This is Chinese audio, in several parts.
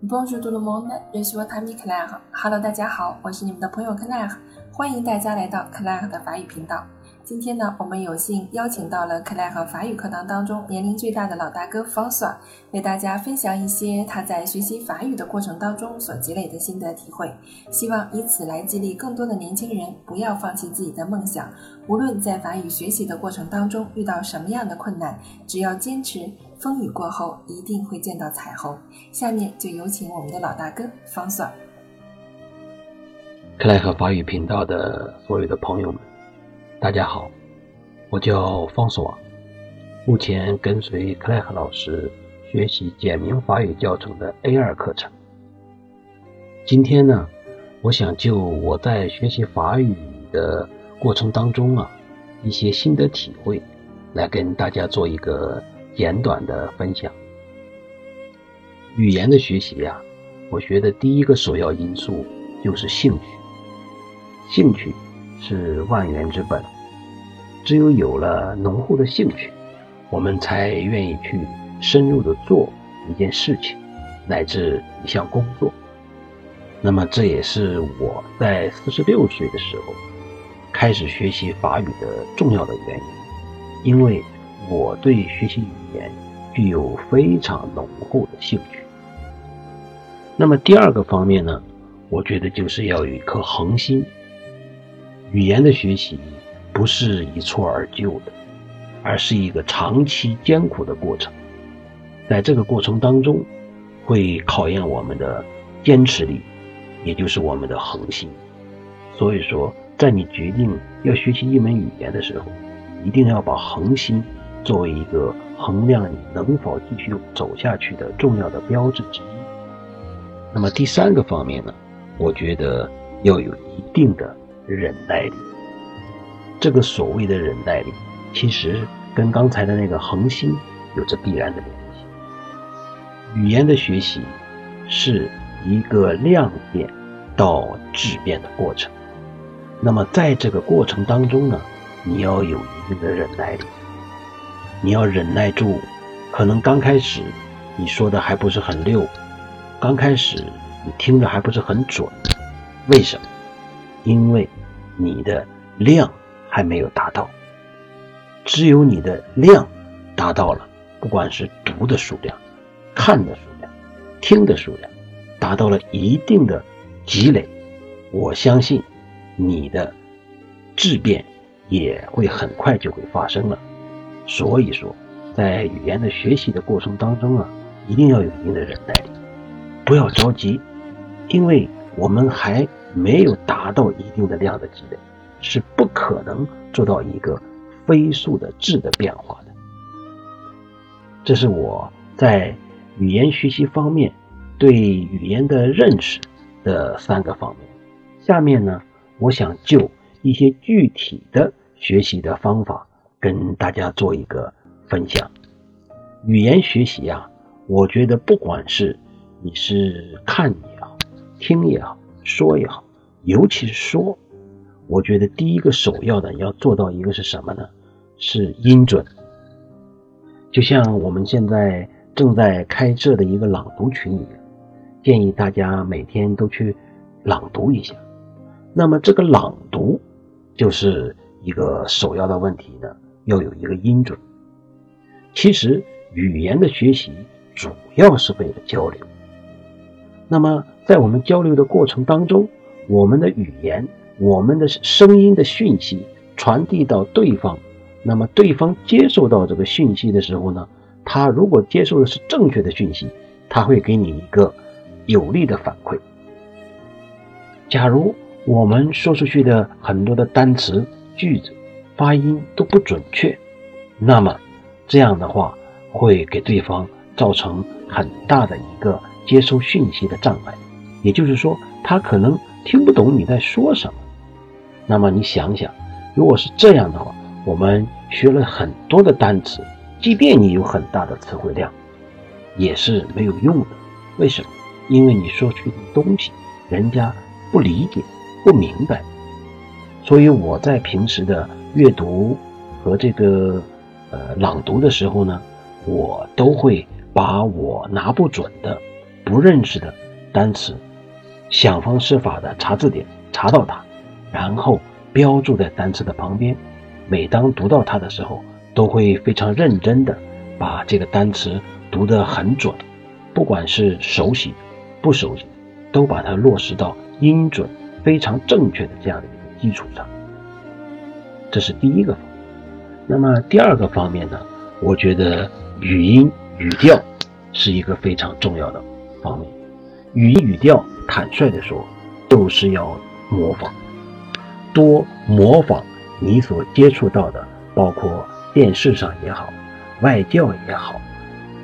Bonjour tout le monde, je suis votre ami Claire. Hello，大家好，我是你们的朋友 Claire，欢迎大家来到 Claire 的法语频道。今天呢，我们有幸邀请到了 Claire 法语课堂当中年龄最大的老大哥 François，为大家分享一些他在学习法语的过程当中所积累的心得体会，希望以此来激励更多的年轻人不要放弃自己的梦想。无论在法语学习的过程当中遇到什么样的困难，只要坚持，风雨过后一定会见到彩虹。下面就有请我们的老大哥方 Sir。克莱和法语频道的所有的朋友们。大家好，我叫方索，目前跟随克莱克老师学习简明法语教程的 A 二课程。今天呢，我想就我在学习法语的过程当中啊，一些心得体会，来跟大家做一个简短的分享。语言的学习呀，我觉得第一个首要因素就是兴趣，兴趣。是万源之本，只有有了浓厚的兴趣，我们才愿意去深入的做一件事情，乃至一项工作。那么这也是我在四十六岁的时候开始学习法语的重要的原因，因为我对学习语言具有非常浓厚的兴趣。那么第二个方面呢，我觉得就是要有一颗恒心。语言的学习不是一蹴而就的，而是一个长期艰苦的过程。在这个过程当中，会考验我们的坚持力，也就是我们的恒心。所以说，在你决定要学习一门语言的时候，一定要把恒心作为一个衡量你能否继续走下去的重要的标志之一。那么第三个方面呢，我觉得要有一定的。忍耐力，这个所谓的忍耐力，其实跟刚才的那个恒心有着必然的联系。语言的学习是一个量变到质变的过程，那么在这个过程当中呢，你要有一定的忍耐力，你要忍耐住，可能刚开始你说的还不是很溜，刚开始你听着还不是很准，为什么？因为你的量还没有达到，只有你的量达到了，不管是读的数量、看的数量、听的数量，达到了一定的积累，我相信你的质变也会很快就会发生了。所以说，在语言的学习的过程当中啊，一定要有一定的忍耐力，不要着急，因为我们还。没有达到一定的量的积累，是不可能做到一个飞速的质的变化的。这是我在语言学习方面对语言的认识的三个方面。下面呢，我想就一些具体的学习的方法跟大家做一个分享。语言学习啊，我觉得不管是你是看也好，听也好。说也好，尤其是说，我觉得第一个首要的要做到一个是什么呢？是音准。就像我们现在正在开设的一个朗读群里，建议大家每天都去朗读一下。那么这个朗读就是一个首要的问题呢，要有一个音准。其实语言的学习主要是为了交流。那么，在我们交流的过程当中，我们的语言、我们的声音的讯息传递到对方，那么对方接受到这个讯息的时候呢，他如果接受的是正确的讯息，他会给你一个有力的反馈。假如我们说出去的很多的单词、句子发音都不准确，那么这样的话会给对方造成很大的一个。接收讯息的障碍，也就是说，他可能听不懂你在说什么。那么你想想，如果是这样的话，我们学了很多的单词，即便你有很大的词汇量，也是没有用的。为什么？因为你说出的东西，人家不理解、不明白。所以我在平时的阅读和这个呃朗读的时候呢，我都会把我拿不准的。不认识的单词，想方设法的查字典查到它，然后标注在单词的旁边。每当读到它的时候，都会非常认真的把这个单词读得很准，不管是熟悉不熟悉都把它落实到音准非常正确的这样的一个基础上。这是第一个方面。那么第二个方面呢？我觉得语音语调是一个非常重要的方面。语音语调，坦率的说，就是要模仿，多模仿你所接触到的，包括电视上也好，外教也好，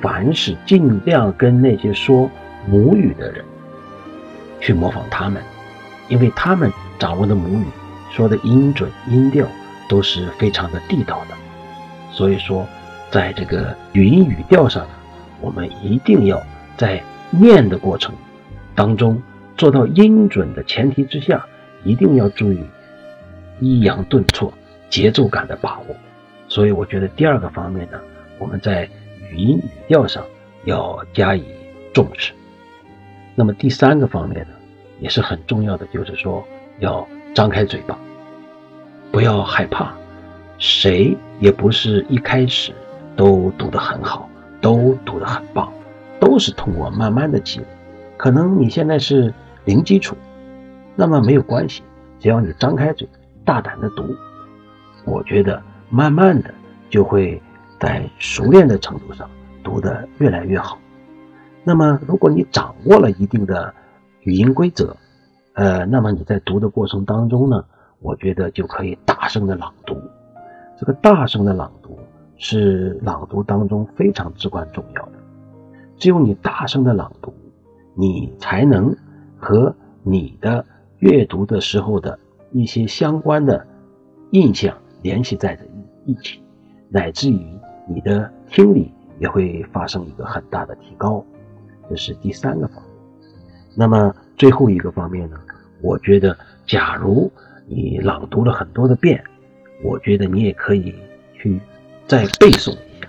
凡是尽量跟那些说母语的人去模仿他们，因为他们掌握的母语说的音准音调都是非常的地道的，所以说。在这个语音语调上呢，我们一定要在念的过程当中做到音准的前提之下，一定要注意抑扬顿挫、节奏感的把握。所以，我觉得第二个方面呢，我们在语音语调上要加以重视。那么第三个方面呢，也是很重要的，就是说要张开嘴巴，不要害怕，谁也不是一开始。都读得很好，都读得很棒，都是通过慢慢的积累。可能你现在是零基础，那么没有关系，只要你张开嘴，大胆的读，我觉得慢慢的就会在熟练的程度上读得越来越好。那么如果你掌握了一定的语音规则，呃，那么你在读的过程当中呢，我觉得就可以大声的朗读。这个大声的朗读。是朗读当中非常至关重要的。只有你大声的朗读，你才能和你的阅读的时候的一些相关的印象联系在一一起，乃至于你的听力也会发生一个很大的提高。这是第三个方面。那么最后一个方面呢？我觉得，假如你朗读了很多的遍，我觉得你也可以去。再背诵一下，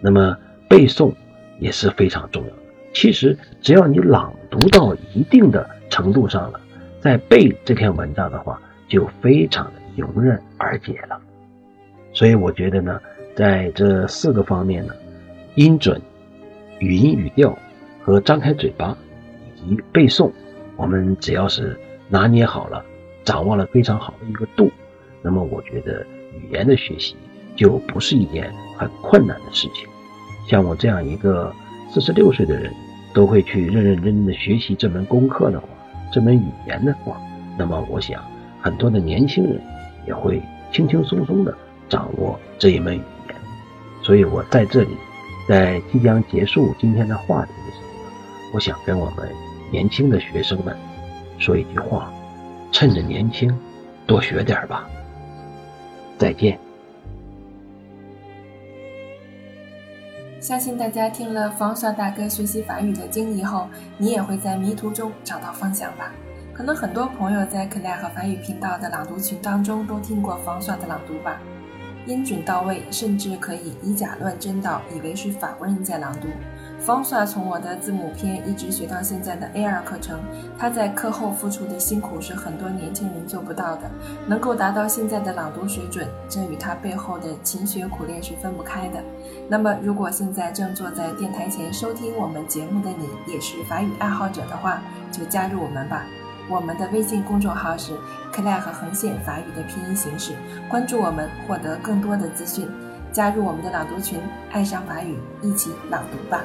那么背诵也是非常重要的。其实只要你朗读到一定的程度上了，再背这篇文章的话，就非常的迎刃而解了。所以我觉得呢，在这四个方面呢，音准、语音语调和张开嘴巴以及背诵，我们只要是拿捏好了，掌握了非常好的一个度，那么我觉得语言的学习。就不是一件很困难的事情。像我这样一个四十六岁的人，都会去认认真真的学习这门功课的话，这门语言的话，那么我想很多的年轻人也会轻轻松松的掌握这一门语言。所以我在这里，在即将结束今天的话题的时候，我想跟我们年轻的学生们说一句话：趁着年轻，多学点吧。再见。相信大家听了方少大哥学习法语的经历后，你也会在迷途中找到方向吧。可能很多朋友在克莱和法语频道的朗读群当中都听过方少的朗读吧，音准到位，甚至可以以假乱真到以为是法国人在朗读。方算从我的字母篇一直学到现在的 A2 课程，他在课后付出的辛苦是很多年轻人做不到的。能够达到现在的朗读水准，这与他背后的勤学苦练是分不开的。那么，如果现在正坐在电台前收听我们节目的你，也是法语爱好者的话，就加入我们吧。我们的微信公众号是 Clair 横线法语的拼音形式，关注我们，获得更多的资讯。加入我们的朗读群，爱上法语，一起朗读吧。